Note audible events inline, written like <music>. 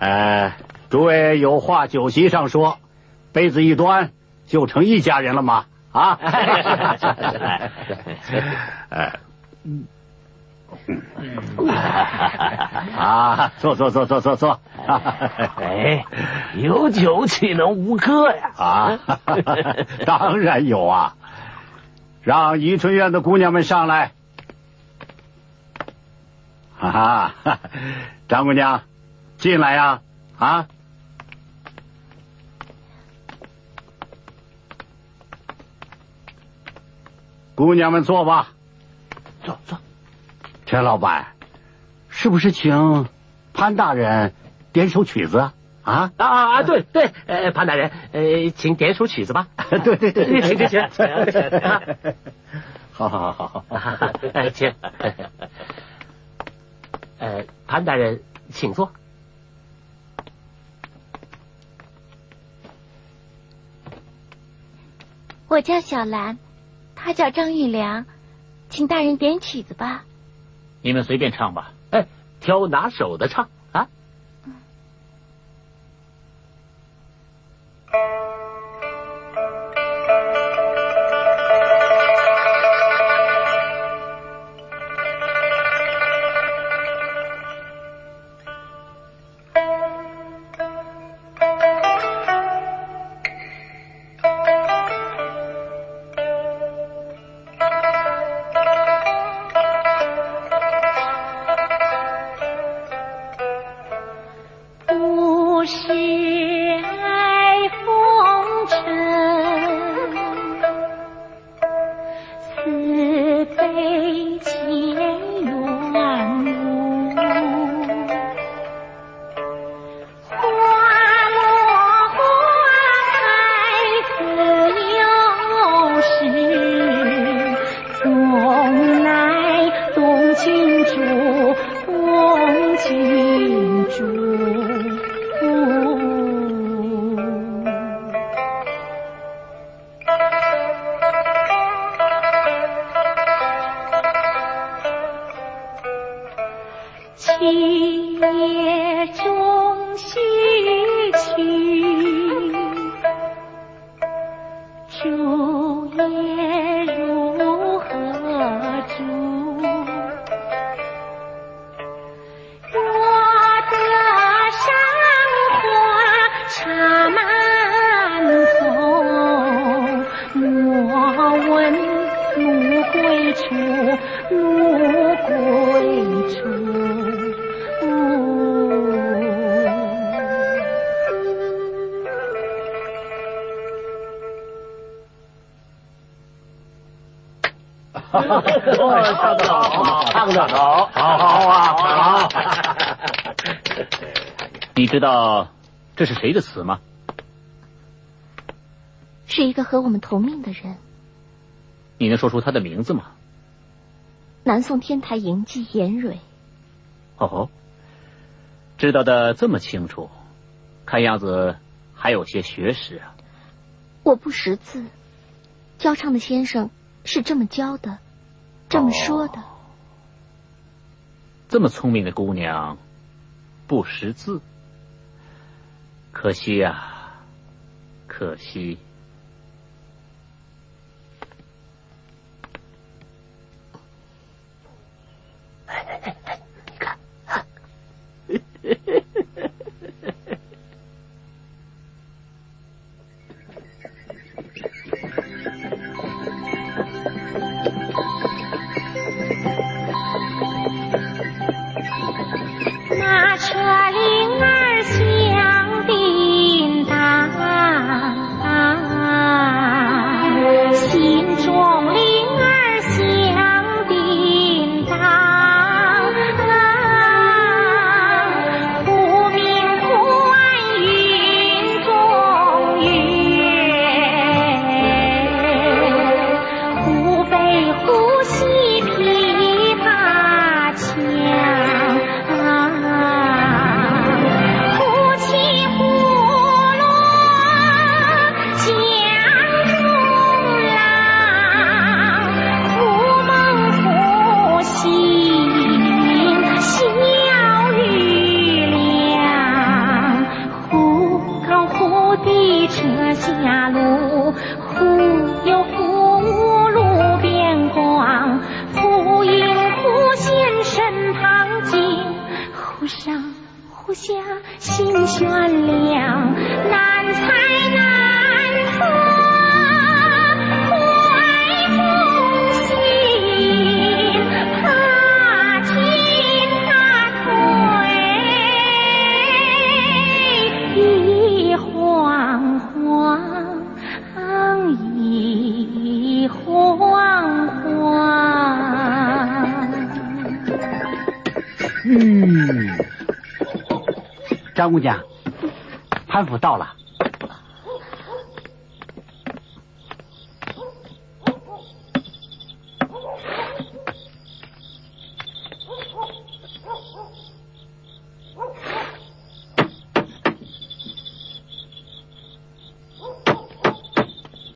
呃，<laughs> 诸位有话酒席上说，杯子一端就成一家人了吗？啊！<laughs> 哎，<laughs> 啊，坐坐坐坐坐坐。哎，有酒岂能无歌呀？啊，当然有啊！让怡春院的姑娘们上来。哈哈，张姑娘，进来呀！啊，姑娘们坐吧，坐坐。陈老板，是不是请潘大人点首曲子啊？啊啊啊！对对，呃，潘大人，呃，请点首曲子吧。对 <laughs> 对对，请请 <laughs> 请，好好好好好，<laughs> 请。呃，潘大人，请坐。我叫小兰，他叫张玉良，请大人点曲子吧。你们随便唱吧，哎，挑拿手的唱啊。知道这是谁的词吗？是一个和我们同命的人。你能说出他的名字吗？南宋天台营妓严蕊。哦，知道的这么清楚，看样子还有些学识啊。我不识字，教唱的先生是这么教的，这么说的。这么聪明的姑娘，不识字。可惜呀，可惜。悬亮，难猜难测怀中心，怕进怕退，一晃晃，一晃晃。嗯，张姑娘，潘府到了。